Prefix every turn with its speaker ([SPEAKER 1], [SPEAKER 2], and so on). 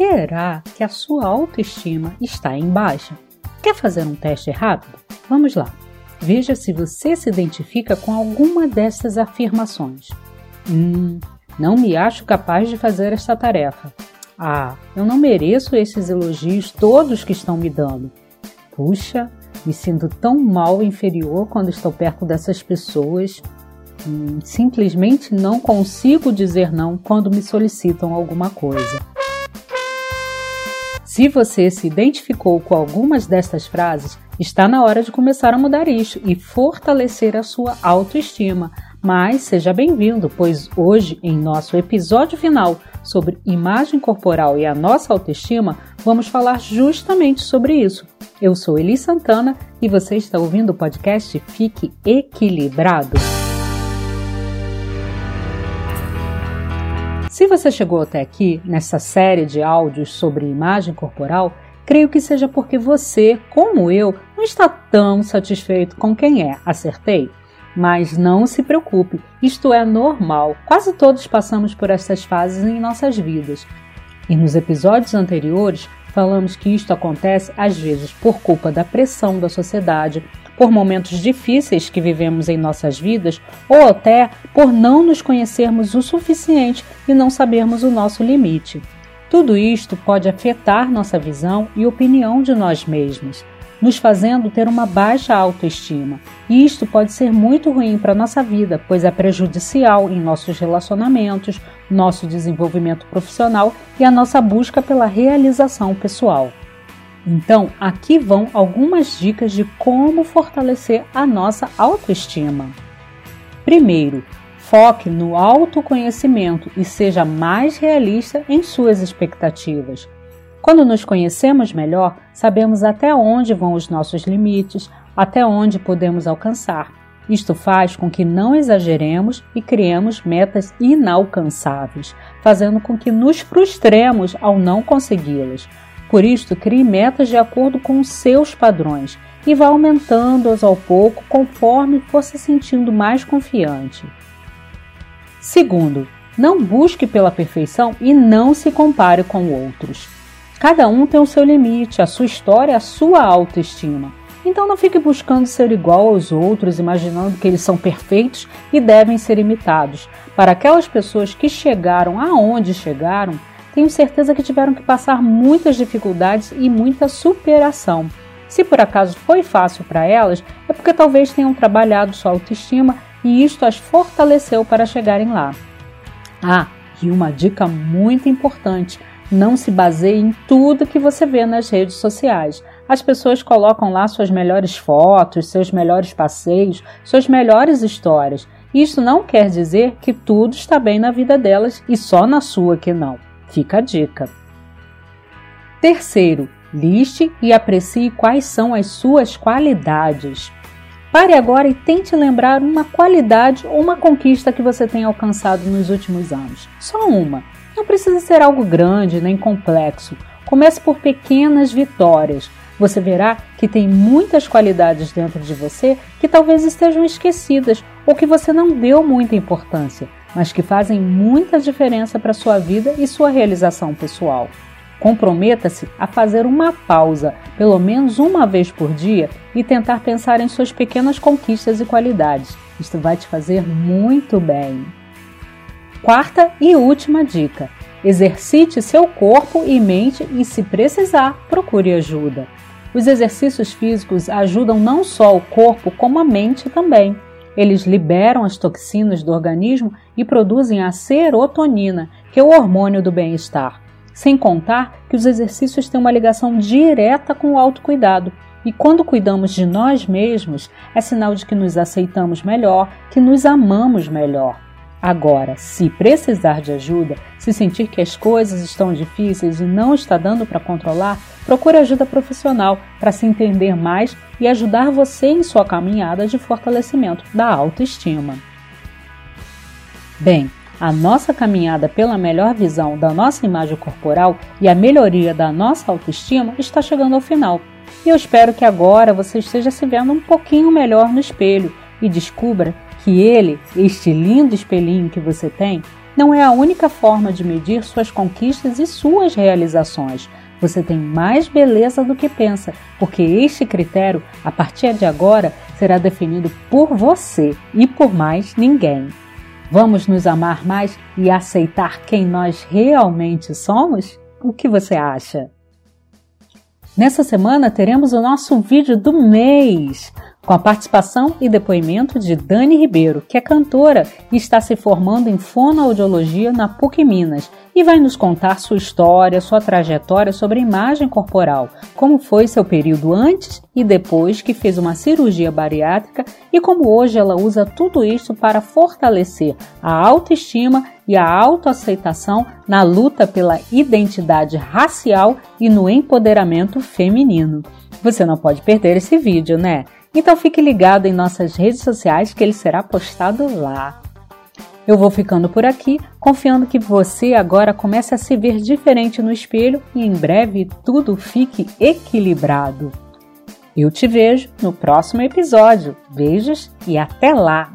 [SPEAKER 1] será que a sua autoestima está em baixa? Quer fazer um teste rápido? Vamos lá. Veja se você se identifica com alguma dessas afirmações. Hum, não me acho capaz de fazer esta tarefa. Ah, eu não mereço esses elogios todos que estão me dando. Puxa, me sinto tão mal inferior quando estou perto dessas pessoas. Hum, simplesmente não consigo dizer não quando me solicitam alguma coisa. Se você se identificou com algumas destas frases, está na hora de começar a mudar isso e fortalecer a sua autoestima. Mas seja bem-vindo, pois hoje, em nosso episódio final sobre imagem corporal e a nossa autoestima, vamos falar justamente sobre isso. Eu sou Eli Santana e você está ouvindo o podcast Fique Equilibrado. Se você chegou até aqui nessa série de áudios sobre imagem corporal, creio que seja porque você, como eu, não está tão satisfeito com quem é. Acertei? Mas não se preocupe, isto é normal. Quase todos passamos por essas fases em nossas vidas. E nos episódios anteriores, falamos que isto acontece às vezes por culpa da pressão da sociedade, por momentos difíceis que vivemos em nossas vidas ou até por não nos conhecermos o suficiente e não sabermos o nosso limite. Tudo isto pode afetar nossa visão e opinião de nós mesmos, nos fazendo ter uma baixa autoestima. E isto pode ser muito ruim para nossa vida, pois é prejudicial em nossos relacionamentos, nosso desenvolvimento profissional e a nossa busca pela realização pessoal. Então, aqui vão algumas dicas de como fortalecer a nossa autoestima. Primeiro, foque no autoconhecimento e seja mais realista em suas expectativas. Quando nos conhecemos melhor, sabemos até onde vão os nossos limites, até onde podemos alcançar. Isto faz com que não exageremos e criemos metas inalcançáveis, fazendo com que nos frustremos ao não consegui-las. Por isto, crie metas de acordo com seus padrões e vá aumentando-as ao pouco conforme for se sentindo mais confiante. Segundo, não busque pela perfeição e não se compare com outros. Cada um tem o seu limite, a sua história, a sua autoestima. Então não fique buscando ser igual aos outros, imaginando que eles são perfeitos e devem ser imitados. Para aquelas pessoas que chegaram aonde chegaram, tenho certeza que tiveram que passar muitas dificuldades e muita superação. Se por acaso foi fácil para elas, é porque talvez tenham trabalhado sua autoestima e isto as fortaleceu para chegarem lá. Ah, e uma dica muito importante: não se baseie em tudo que você vê nas redes sociais. As pessoas colocam lá suas melhores fotos, seus melhores passeios, suas melhores histórias. Isso não quer dizer que tudo está bem na vida delas e só na sua que não. Fica a dica. Terceiro, liste e aprecie quais são as suas qualidades. Pare agora e tente lembrar uma qualidade ou uma conquista que você tenha alcançado nos últimos anos. Só uma. Não precisa ser algo grande nem complexo. Comece por pequenas vitórias. Você verá que tem muitas qualidades dentro de você que talvez estejam esquecidas ou que você não deu muita importância mas que fazem muita diferença para sua vida e sua realização pessoal. Comprometa-se a fazer uma pausa, pelo menos uma vez por dia, e tentar pensar em suas pequenas conquistas e qualidades. Isto vai te fazer muito bem. Quarta e última dica: exercite seu corpo e mente e, se precisar, procure ajuda. Os exercícios físicos ajudam não só o corpo, como a mente também. Eles liberam as toxinas do organismo e produzem a serotonina, que é o hormônio do bem-estar. Sem contar que os exercícios têm uma ligação direta com o autocuidado. E quando cuidamos de nós mesmos, é sinal de que nos aceitamos melhor, que nos amamos melhor. Agora, se precisar de ajuda, se sentir que as coisas estão difíceis e não está dando para controlar, procure ajuda profissional para se entender mais e ajudar você em sua caminhada de fortalecimento da autoestima. Bem, a nossa caminhada pela melhor visão da nossa imagem corporal e a melhoria da nossa autoestima está chegando ao final. E eu espero que agora você esteja se vendo um pouquinho melhor no espelho e descubra que ele, este lindo espelhinho que você tem, não é a única forma de medir suas conquistas e suas realizações. Você tem mais beleza do que pensa, porque este critério, a partir de agora, será definido por você e por mais ninguém. Vamos nos amar mais e aceitar quem nós realmente somos? O que você acha? Nessa semana teremos o nosso vídeo do mês com a participação e depoimento de Dani Ribeiro, que é cantora e está se formando em fonoaudiologia na PUC Minas e vai nos contar sua história, sua trajetória sobre a imagem corporal, como foi seu período antes e depois que fez uma cirurgia bariátrica e como hoje ela usa tudo isso para fortalecer a autoestima e a autoaceitação na luta pela identidade racial e no empoderamento feminino. Você não pode perder esse vídeo, né? Então fique ligado em nossas redes sociais que ele será postado lá. Eu vou ficando por aqui, confiando que você agora comece a se ver diferente no espelho e em breve tudo fique equilibrado. Eu te vejo no próximo episódio. Beijos e até lá!